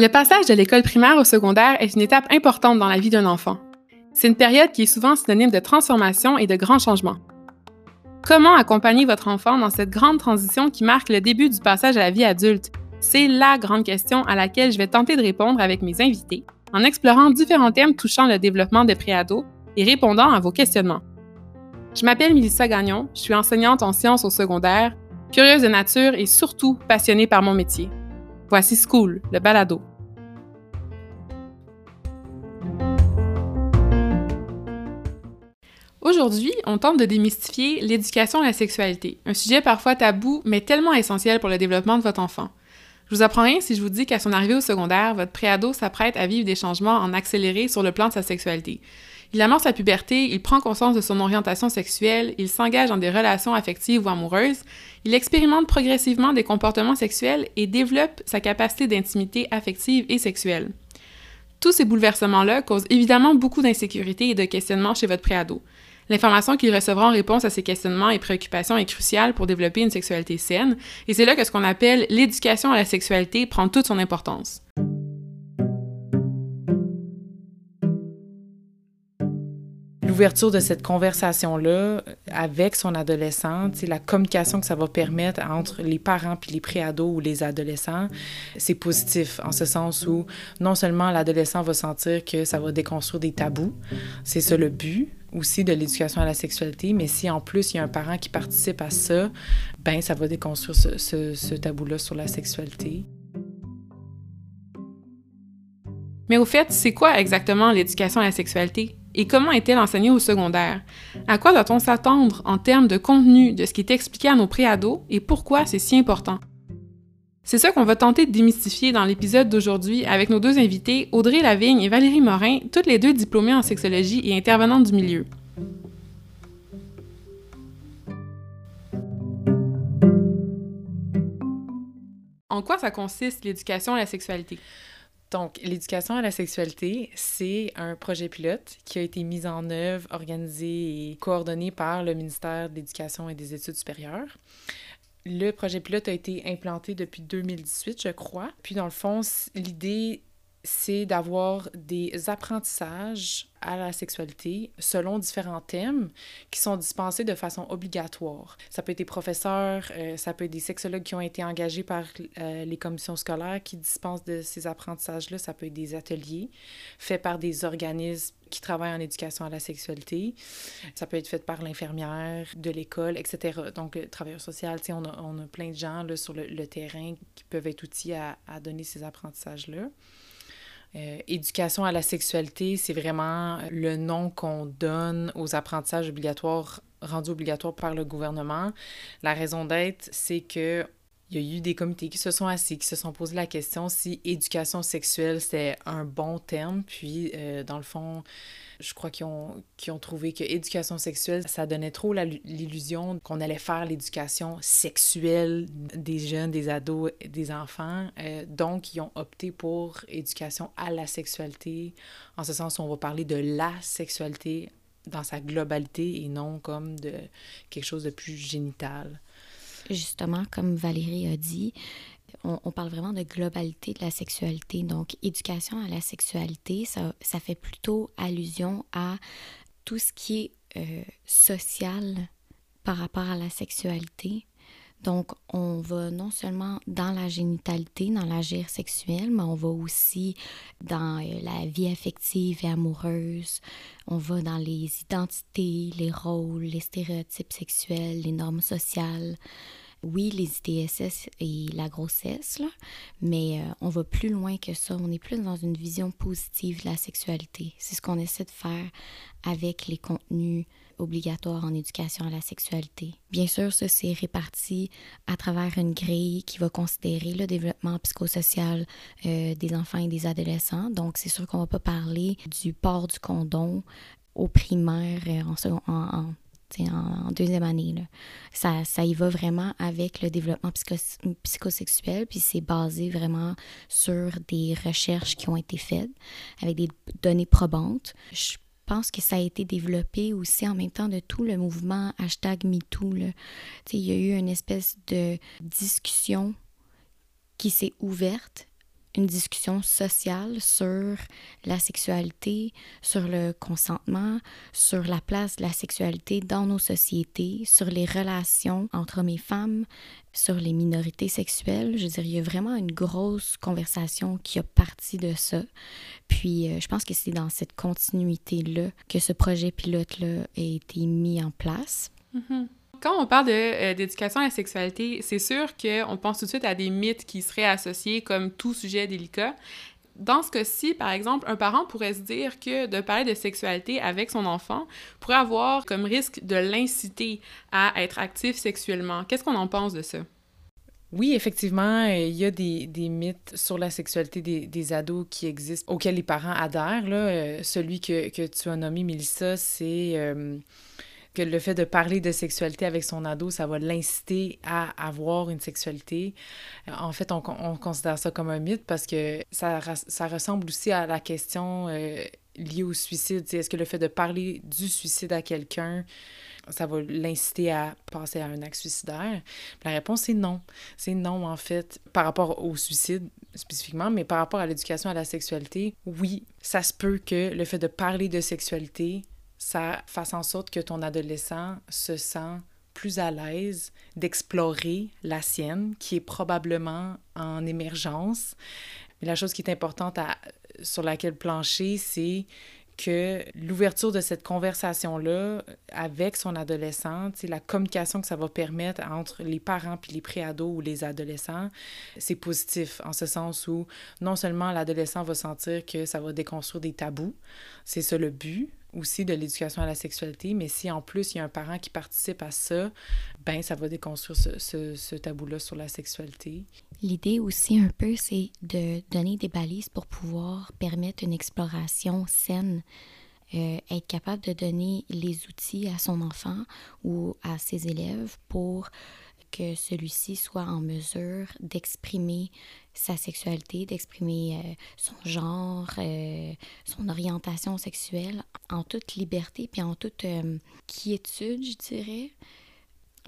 Le passage de l'école primaire au secondaire est une étape importante dans la vie d'un enfant. C'est une période qui est souvent synonyme de transformation et de grands changements. Comment accompagner votre enfant dans cette grande transition qui marque le début du passage à la vie adulte? C'est la grande question à laquelle je vais tenter de répondre avec mes invités en explorant différents thèmes touchant le développement des préados et répondant à vos questionnements. Je m'appelle Melissa Gagnon, je suis enseignante en sciences au secondaire, curieuse de nature et surtout passionnée par mon métier. Voici School, le balado. Aujourd'hui, on tente de démystifier l'éducation à la sexualité, un sujet parfois tabou, mais tellement essentiel pour le développement de votre enfant. Je vous apprends rien si je vous dis qu'à son arrivée au secondaire, votre préado s'apprête à vivre des changements en accéléré sur le plan de sa sexualité. Il amorce la puberté, il prend conscience de son orientation sexuelle, il s'engage dans des relations affectives ou amoureuses, il expérimente progressivement des comportements sexuels et développe sa capacité d'intimité affective et sexuelle. Tous ces bouleversements-là causent évidemment beaucoup d'insécurité et de questionnements chez votre préado. L'information qu'il recevra en réponse à ces questionnements et préoccupations est cruciale pour développer une sexualité saine, et c'est là que ce qu'on appelle l'éducation à la sexualité prend toute son importance. L'ouverture de cette conversation-là avec son adolescent, la communication que ça va permettre entre les parents puis les préados ou les adolescents, c'est positif en ce sens où non seulement l'adolescent va sentir que ça va déconstruire des tabous, c'est ça le but, aussi de l'éducation à la sexualité, mais si en plus il y a un parent qui participe à ça, ben ça va déconstruire ce tabou-là sur la sexualité. Mais au fait, c'est quoi exactement l'éducation à la sexualité? Et comment est-elle enseignée au secondaire? À quoi doit-on s'attendre en termes de contenu de ce qui est expliqué à nos préados et pourquoi c'est si important? C'est ça qu'on va tenter de démystifier dans l'épisode d'aujourd'hui avec nos deux invités, Audrey Lavigne et Valérie Morin, toutes les deux diplômées en sexologie et intervenantes du milieu. En quoi ça consiste l'éducation à la sexualité? Donc, l'éducation à la sexualité, c'est un projet pilote qui a été mis en œuvre, organisé et coordonné par le ministère de l'Éducation et des Études supérieures. Le projet pilote a été implanté depuis 2018, je crois. Puis, dans le fond, l'idée, c'est d'avoir des apprentissages à la sexualité selon différents thèmes qui sont dispensés de façon obligatoire. Ça peut être des professeurs, euh, ça peut être des sexologues qui ont été engagés par euh, les commissions scolaires qui dispensent de ces apprentissages-là. Ça peut être des ateliers faits par des organismes qui travaillent en éducation à la sexualité. Ça peut être fait par l'infirmière de l'école, etc. Donc, le travailleur social, on a, on a plein de gens là, sur le, terrain qui peuvent être outils à, à donner ces apprentissages-là. Euh, éducation à la sexualité, c'est vraiment le nom qu'on donne aux apprentissages obligatoires rendus obligatoires par le gouvernement. La raison d'être, c'est que il y a eu des comités qui se sont assis, qui se sont posé la question si éducation sexuelle, c'est un bon terme. Puis, euh, dans le fond, je crois qu'ils ont, ont trouvé que éducation sexuelle, ça donnait trop l'illusion qu'on allait faire l'éducation sexuelle des jeunes, des ados, des enfants. Euh, donc, ils ont opté pour éducation à la sexualité, en ce sens on va parler de la sexualité dans sa globalité et non comme de quelque chose de plus génital. Justement, comme Valérie a dit, on, parle vraiment de globalité de la sexualité. Donc, éducation à la sexualité, ça, ça fait plutôt allusion à tout ce qui est euh, social par rapport à la sexualité. Donc, on va non seulement dans la génitalité, dans l'agir sexuel, mais on va aussi dans euh, la vie affective et amoureuse. On va dans les identités, les rôles, les stéréotypes sexuels, les normes sociales oui, les ITSS et la grossesse, là, mais euh, on va plus loin que ça. On est plus dans une vision positive de la sexualité. C'est ce qu'on essaie de faire avec les contenus obligatoires en éducation à la sexualité. Bien sûr, ça, c'est réparti à travers une grille qui va considérer le développement psychosocial euh, des enfants et des adolescents. Donc, c'est sûr qu'on va pas parler du port du condom au primaire euh, en, en, deuxième année. Ça, ça y va vraiment avec le développement psychosexuel, puis c'est basé vraiment sur des recherches qui ont été faites avec des données probantes. Je pense que ça a été développé aussi en même temps de tout le mouvement hashtag MeToo. Il y a eu une espèce de discussion qui s'est ouverte une discussion sociale sur la sexualité, sur le consentement, sur la place de la sexualité dans nos sociétés, sur les relations entre hommes et femmes, sur les minorités sexuelles. Je dire, il y a vraiment une grosse conversation qui a parti de ça. Puis, euh, je pense que c'est dans cette continuité-là que ce projet pilote-là a été mis en place. Mm-hmm quand on parle euh, d'éducation à la sexualité, c'est sûr qu'on pense tout de suite à des mythes qui seraient associés comme tout sujet délicat. Dans ce cas-ci, par exemple, un parent pourrait se dire que de parler de sexualité avec son enfant pourrait avoir comme risque de l'inciter à être actif sexuellement. Qu'est-ce qu'on en pense de ça? Oui, effectivement, euh, il y a des, mythes sur la sexualité des, ados qui existent, auxquels les parents adhèrent. Là. Euh, celui que, tu as nommé, Mélissa, c'est que le fait de parler de sexualité avec son ado, ça va l'inciter à avoir une sexualité. Euh, en fait, on, on, considère ça comme un mythe parce que ça, ça ressemble aussi à la question euh, liée au suicide. Est-ce que le fait de parler du suicide à quelqu'un, ça va l'inciter à passer à un acte suicidaire? La réponse est non. C'est non, en fait, par rapport au suicide spécifiquement, mais par rapport à l'éducation à la sexualité, oui, ça se peut que le fait de parler de sexualité ça fasse en sorte que ton adolescent se sent plus à l'aise d'explorer la sienne, qui est probablement en émergence. Mais la chose qui est importante à, sur laquelle plancher, c'est que l'ouverture de cette conversation-là avec son adolescent, la communication que ça va permettre entre les parents puis les préados ou les adolescents, c'est positif en ce sens où non seulement l'adolescent va sentir que ça va déconstruire des tabous, c'est ça le but, aussi de l'éducation à la sexualité, mais si en plus il y a un parent qui participe à ça, ben ça va déconstruire ce, tabou-là sur la sexualité. L'idée aussi un peu, c'est de donner des balises pour pouvoir permettre une exploration saine, euh, être capable de donner les outils à son enfant ou à ses élèves pour que celui-ci soit en mesure d'exprimer sa sexualité, d'exprimer euh, son genre, euh, son orientation sexuelle en toute liberté puis en toute euh, quiétude, je dirais.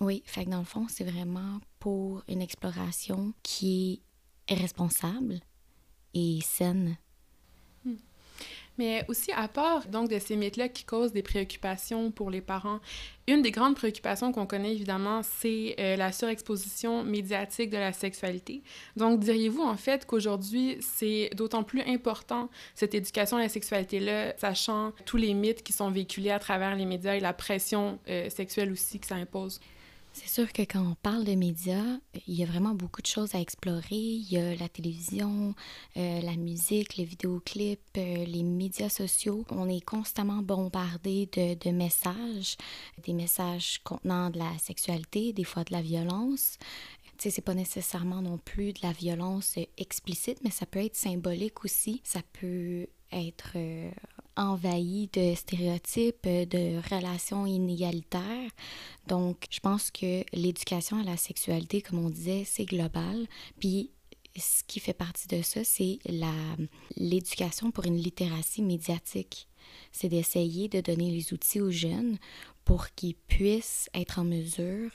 Oui, fait que dans le fond, c'est vraiment pour une exploration qui est responsable et saine mais aussi, à part donc de ces mythes-là qui causent des préoccupations pour les parents, une des grandes préoccupations qu'on connaît évidemment, c'est euh, la surexposition médiatique de la sexualité. Donc, diriez-vous en fait qu'aujourd'hui, c'est d'autant plus important cette éducation à la sexualité-là, sachant tous les mythes qui sont véhiculés à travers les médias et la pression euh, sexuelle aussi que ça impose? C'est sûr que quand on parle de médias, il y a vraiment beaucoup de choses à explorer. Il y a la télévision, euh, la musique, les vidéoclips, euh, les médias sociaux. On est constamment bombardé de, de, messages, des messages contenant de la sexualité, des fois de la violence. Tu sais, c'est pas nécessairement non plus de la violence explicite, mais ça peut être symbolique aussi. Ça peut être euh, envahi de stéréotypes, de relations inégalitaires. Donc, je pense que l'éducation à la sexualité, comme on disait, c'est global. Puis, ce qui fait partie de ça, c'est l'éducation pour une littératie médiatique. C'est d'essayer de donner les outils aux jeunes pour qu'ils puissent être en mesure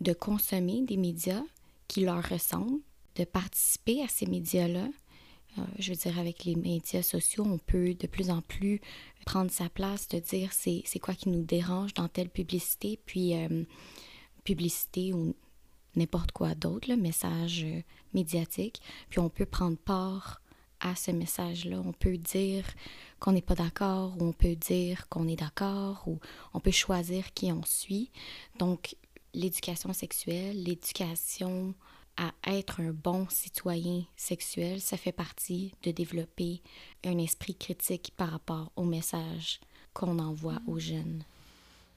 de consommer des médias qui leur ressemblent, de participer à ces médias-là, euh, je veux dire, avec les médias sociaux, on peut de plus en plus prendre sa place, de dire c'est, quoi qui nous dérange dans telle publicité, puis euh, publicité ou n'importe quoi d'autre, le message euh, médiatique, puis on peut prendre part à ce message-là. On peut dire qu'on n'est pas d'accord, ou on peut dire qu'on est d'accord, ou on peut choisir qui on suit. Donc, l'éducation sexuelle, l'éducation à être un bon citoyen sexuel, ça fait partie de développer un esprit critique par rapport au message qu'on envoie aux jeunes.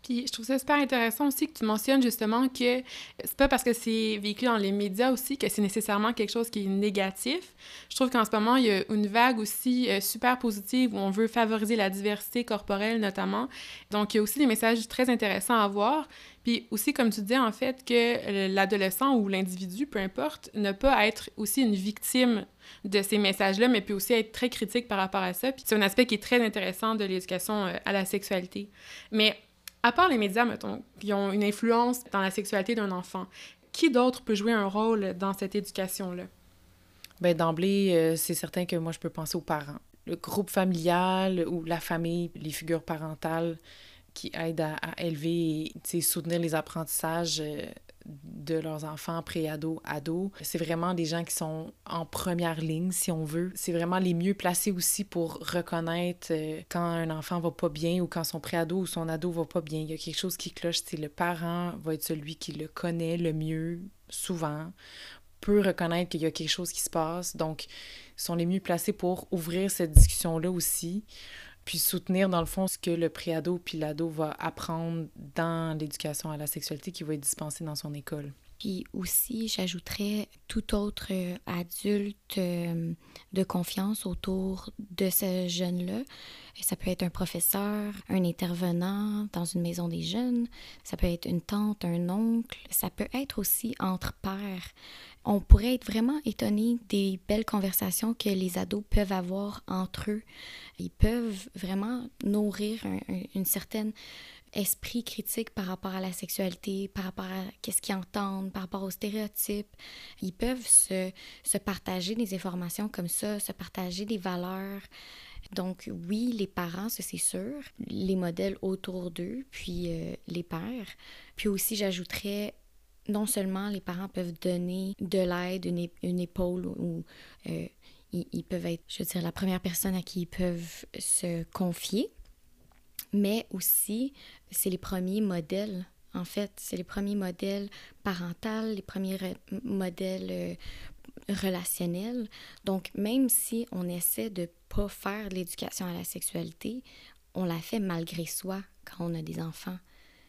Puis je trouve ça super intéressant aussi que tu mentionnes justement que c'est pas parce que c'est véhiculé dans les médias aussi que c'est nécessairement quelque chose qui est négatif. Je trouve qu'en ce moment, il y a une vague aussi euh, super positive où on veut favoriser la diversité corporelle notamment. Donc il y a aussi des messages très intéressants à voir. Puis aussi, comme tu dis, en fait, que l'adolescent ou l'individu, peu importe, ne pas être aussi une victime de ces messages-là, mais puis aussi être très critique par rapport à ça. Puis c'est un aspect qui est très intéressant de l'éducation euh, à la sexualité. Mais à part les médias, mettons, qui ont une influence dans la sexualité d'un enfant, qui d'autre peut jouer un rôle dans cette éducation-là? Bien, d'emblée, euh, c'est certain que moi, je peux penser aux parents. Le groupe familial ou la famille, les figures parentales qui aident à, élever et soutenir les apprentissages euh, de leurs enfants pré-ados, ados. C'est vraiment des gens qui sont en première ligne, si on veut. C'est vraiment les mieux placés aussi pour reconnaître euh, quand un enfant va pas bien ou quand son pré-ado ou son ado va pas bien. Il y a quelque chose qui cloche. C'est le parent va être celui qui le connaît le mieux, souvent, peut reconnaître qu'il y a quelque chose qui se passe. Donc, ils sont les mieux placés pour ouvrir cette discussion-là aussi puis soutenir dans le fond ce que le préado puis l'ado va apprendre dans l'éducation à la sexualité qui va être dispensée dans son école. Puis aussi, j'ajouterais tout autre euh, adulte euh, de confiance autour de ce jeune-là. Ça peut être un professeur, un intervenant dans une maison des jeunes, ça peut être une tante, un oncle, ça peut être aussi entre pères on pourrait être vraiment étonné des belles conversations que les ados peuvent avoir entre eux. Ils peuvent vraiment nourrir un, une certaine esprit critique par rapport à la sexualité, par rapport à qu'est-ce qu'ils entendent, par rapport aux stéréotypes. Ils peuvent se, partager des informations comme ça, se partager des valeurs. Donc oui, les parents, c'est sûr, les modèles autour d'eux, puis euh, les pères. Puis aussi, j'ajouterais non seulement les parents peuvent donner de l'aide, une, épaule ou euh, ils, peuvent être, je veux dire, la première personne à qui ils peuvent se confier, mais aussi c'est les premiers modèles. En fait, c'est les premiers modèles parentaux, les premiers modèles euh, relationnels. Donc, même si on essaie de pas faire de l'éducation à la sexualité, on la fait malgré soi quand on a des enfants.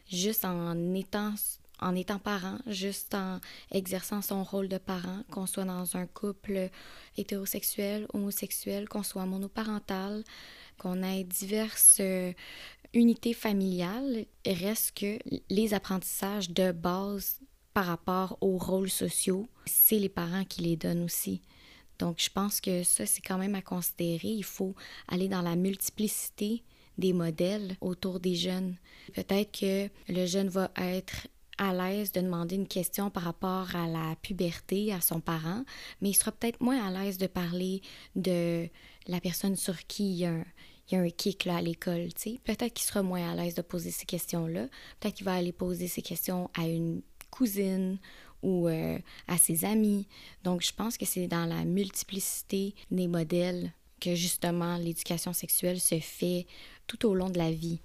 Juste en étant en étant parent, juste en exerçant son rôle de parent, qu'on soit dans un couple hétérosexuel, homosexuel, qu'on soit monoparental, qu'on ait diverses euh, unités familiales, reste que les apprentissages de base par rapport aux rôles sociaux, c'est les parents qui les donnent aussi. Donc, je pense que ça, c'est quand même à considérer. Il faut aller dans la multiplicité des modèles autour des jeunes. Peut-être que le jeune va être à l'aise de demander une question par rapport à la puberté à son parent, mais il sera peut-être moins à l'aise de parler de la personne sur qui il y a un, kick là, à l'école. Peut-être qu'il sera moins à l'aise de poser ces questions-là. Peut-être qu'il va aller poser ces questions à une cousine ou euh, à ses amis. Donc, je pense que c'est dans la multiplicité des modèles que justement l'éducation sexuelle se fait tout au long de la vie.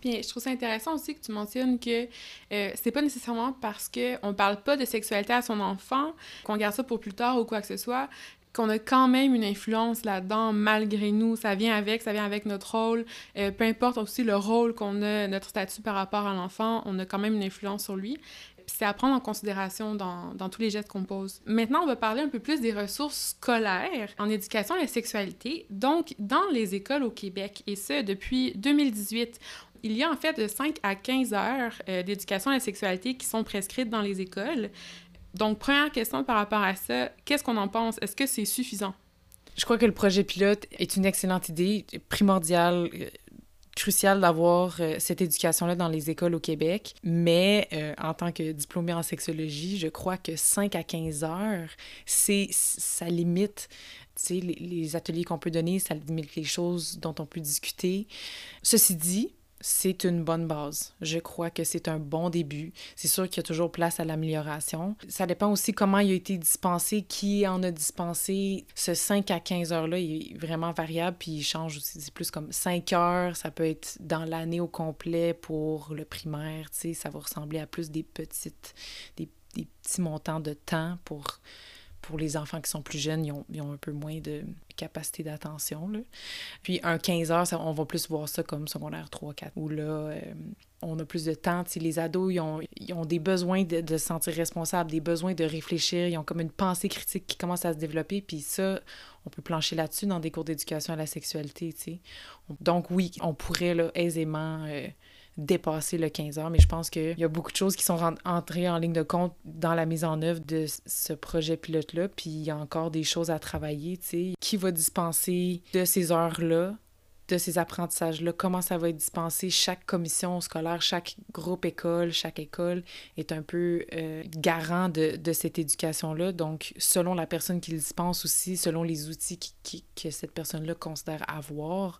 Bien, je trouve ça intéressant aussi que tu mentionnes que euh, c'est pas nécessairement parce qu'on parle pas de sexualité à son enfant qu'on garde ça pour plus tard ou quoi que ce soit qu'on a quand même une influence là-dedans malgré nous. Ça vient avec, ça vient avec notre rôle. Euh, peu importe aussi le rôle qu'on a, notre statut par rapport à l'enfant, on a quand même une influence sur lui. C'est à prendre en considération dans, dans tous les gestes qu'on pose. Maintenant, on va parler un peu plus des ressources scolaires en éducation à la sexualité, donc dans les écoles au Québec, et ce, depuis 2018 il y a en fait de 5 à 15 heures euh, d'éducation à la sexualité qui sont prescrites dans les écoles. Donc, première question par rapport à ça, qu'est-ce qu'on en pense? Est-ce que c'est suffisant? Je crois que le projet pilote est une excellente idée, primordiale, euh, crucial d'avoir euh, cette éducation-là dans les écoles au Québec. Mais en tant que diplômée en sexologie, je crois que 5 à 15 heures, c'est ça limite les, les ateliers qu'on peut donner, ça limite les choses dont on peut discuter. Ceci dit, c'est une bonne base. Je crois que c'est un bon début. C'est sûr qu'il y a toujours place à l'amélioration. Ça dépend aussi comment il a été dispensé, qui en a dispensé. Ce 5 à 15 heures-là, est vraiment variable, puis il change aussi. C'est plus comme 5 heures, ça peut être dans l'année au complet pour le primaire, ça va ressembler à plus des petites, des petits montants de temps pour pour les enfants qui sont plus jeunes, ils ont, ils ont un peu moins de capacité d'attention. Puis un 15 heures, ça, on va plus voir ça comme secondaire 3, 4, où là, euh, on a plus de temps. les ados, ils ont, ils ont des besoins de, de, se sentir responsables, des besoins de réfléchir, ils ont comme une pensée critique qui commence à se développer. Puis ça, on peut plancher là-dessus dans des cours d'éducation à la sexualité. Donc oui, on pourrait là, aisément... Euh, dépasser le 15 heures, mais je pense qu'il y a beaucoup de choses qui sont entrées en ligne de compte dans la mise en œuvre de ce projet pilote-là, puis il y a encore des choses à travailler, tu sais. Qui va dispenser de ces heures-là, de ces apprentissages-là, comment ça va être dispensé? Chaque commission scolaire, chaque groupe école, chaque école est un peu euh, garant de, cette éducation-là. Donc, selon la personne qui le dispense aussi, selon les outils que cette personne-là considère avoir,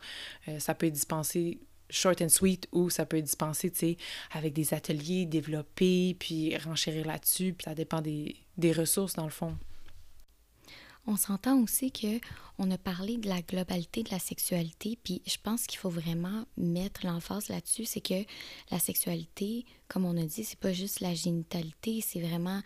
euh, ça peut être dispensé short and sweet ou ça peut être dispensé, tu sais, avec des ateliers développés, puis renchérir là-dessus, puis ça dépend des, des ressources dans le fond. On s'entend aussi que on a parlé de la globalité de la sexualité, puis je pense qu'il faut vraiment mettre l'emphase là-dessus, c'est que la sexualité, comme on a dit, c'est pas juste la génitalité, c'est vraiment,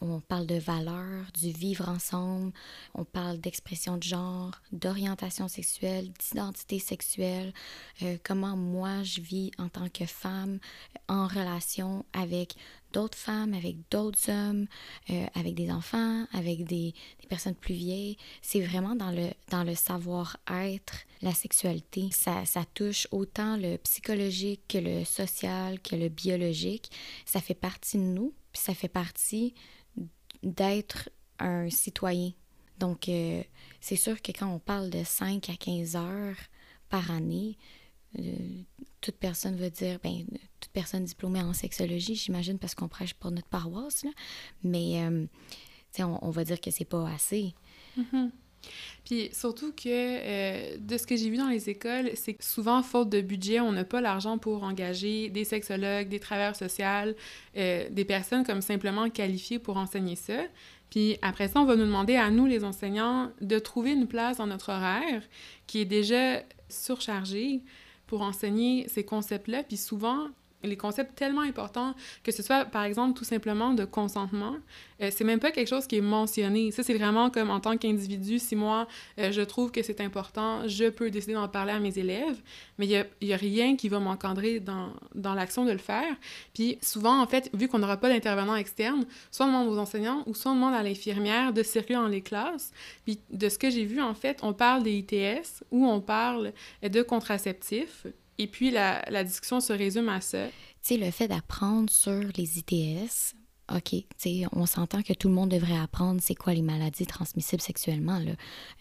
on parle de valeurs, du vivre ensemble, on parle d'expression de genre, d'orientation sexuelle, d'identité sexuelle, euh, comment moi je vis en tant que femme en relation avec d'autres femmes, avec d'autres hommes, euh, avec des enfants, avec des, personnes plus vieilles. C'est vraiment dans le, dans le savoir-être, la sexualité. Ça, ça touche autant le psychologique que le social, que le biologique. Ça fait partie de nous, puis ça fait partie d'être un citoyen. Donc, euh, c'est sûr que quand on parle de 5 à 15 heures par année, toute personne veut dire, ben, toute personne diplômée en sexologie, j'imagine, parce qu'on prêche pour notre paroisse, là. mais euh, on, on, va dire que c'est pas assez. Mm-hmm. Puis surtout que euh, de ce que j'ai vu dans les écoles, c'est que souvent, faute de budget, on n'a pas l'argent pour engager des sexologues, des travailleurs sociaux, euh, des personnes comme simplement qualifiées pour enseigner ça. Puis après ça, on va nous demander à nous, les enseignants, de trouver une place dans notre horaire qui est déjà surchargée pour enseigner ces concepts-là. Puis souvent, les concepts tellement importants, que ce soit par exemple tout simplement de consentement, euh, c'est même pas quelque chose qui est mentionné. Ça, c'est vraiment comme en tant qu'individu, si moi euh, je trouve que c'est important, je peux décider d'en parler à mes élèves, mais il n'y a, rien qui va m'encadrer dans, dans l'action de le faire. Puis souvent, en fait, vu qu'on n'aura pas d'intervenant externe, soit on demande aux enseignants ou soit on demande à l'infirmière de circuler dans les classes. Puis de ce que j'ai vu, en fait, on parle des ITS ou on parle de contraceptifs et puis, la, discussion se résume à ça. Tu sais, le fait d'apprendre sur les ITS, OK, tu sais, on s'entend que tout le monde devrait apprendre c'est quoi les maladies transmissibles sexuellement, là.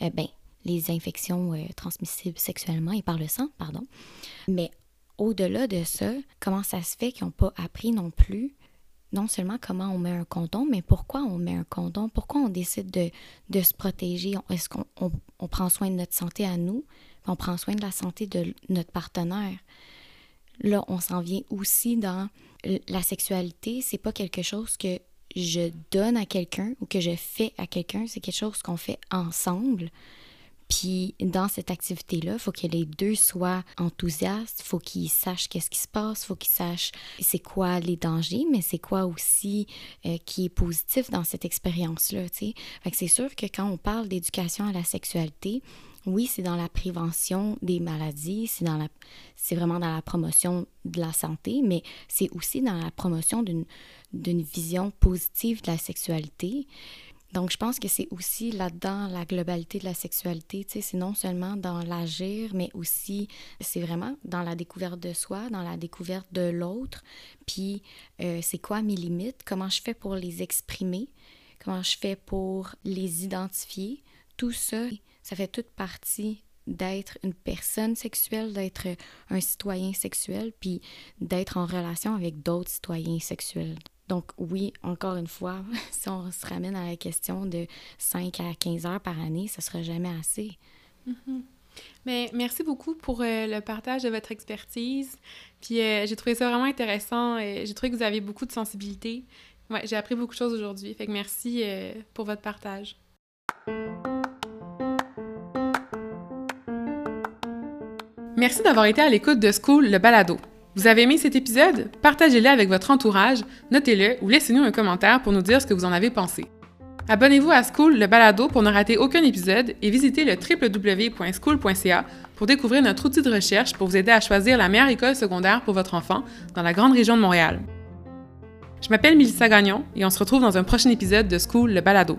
Euh, ben, les infections euh, transmissibles sexuellement et par le sang, pardon. Mais au-delà de ça, comment ça se fait qu'ils n'ont pas appris non plus non seulement comment on met un condom, mais pourquoi on met un condom, pourquoi on décide de, de se protéger, est-ce qu'on on, on prend soin de notre santé à nous, on prend soin de la santé de notre partenaire. Là, on s'en vient aussi dans la sexualité, c'est pas quelque chose que je donne à quelqu'un ou que je fais à quelqu'un, c'est quelque chose qu'on fait ensemble. Puis dans cette activité-là, il faut que les deux soient enthousiastes, il faut qu'ils sachent qu'est-ce qui se passe, il faut qu'ils sachent c'est quoi les dangers, mais c'est quoi aussi euh, qui est positif dans cette expérience-là. c'est sûr que quand on parle d'éducation à la sexualité, oui, c'est dans la prévention des maladies, c'est dans la c'est vraiment dans la promotion de la santé, mais c'est aussi dans la promotion d'une d'une vision positive de la sexualité. Donc, je pense que c'est aussi là-dedans la globalité de la sexualité. C'est non seulement dans l'agir, mais aussi, c'est vraiment dans la découverte de soi, dans la découverte de l'autre. Puis, euh, c'est quoi mes limites? Comment je fais pour les exprimer? Comment je fais pour les identifier? Tout ça, ça fait toute partie d'être une personne sexuelle, d'être un citoyen sexuel, puis d'être en relation avec d'autres citoyens sexuels. Donc oui, encore une fois, si on se ramène à la question de 5 à 15 heures par année, ce sera jamais assez. Mm-hmm. Mais merci beaucoup pour euh, le partage de votre expertise. Puis euh, j'ai trouvé ça vraiment intéressant. et j'ai trouvé que vous avez beaucoup de sensibilité. Ouais, j'ai appris beaucoup de choses aujourd'hui. Fait que merci euh, pour votre partage. Merci d'avoir été à l'écoute de School le balado. Vous avez aimé cet épisode? Partagez-le avec votre entourage, notez-le ou laissez-nous un commentaire pour nous dire ce que vous en avez pensé. Abonnez-vous à School le balado pour ne rater aucun épisode et visitez le www.school.ca pour découvrir notre outil de recherche pour vous aider à choisir la meilleure école secondaire pour votre enfant dans la grande région de Montréal. Je m'appelle Mélissa Gagnon et on se retrouve dans un prochain épisode de School le balado.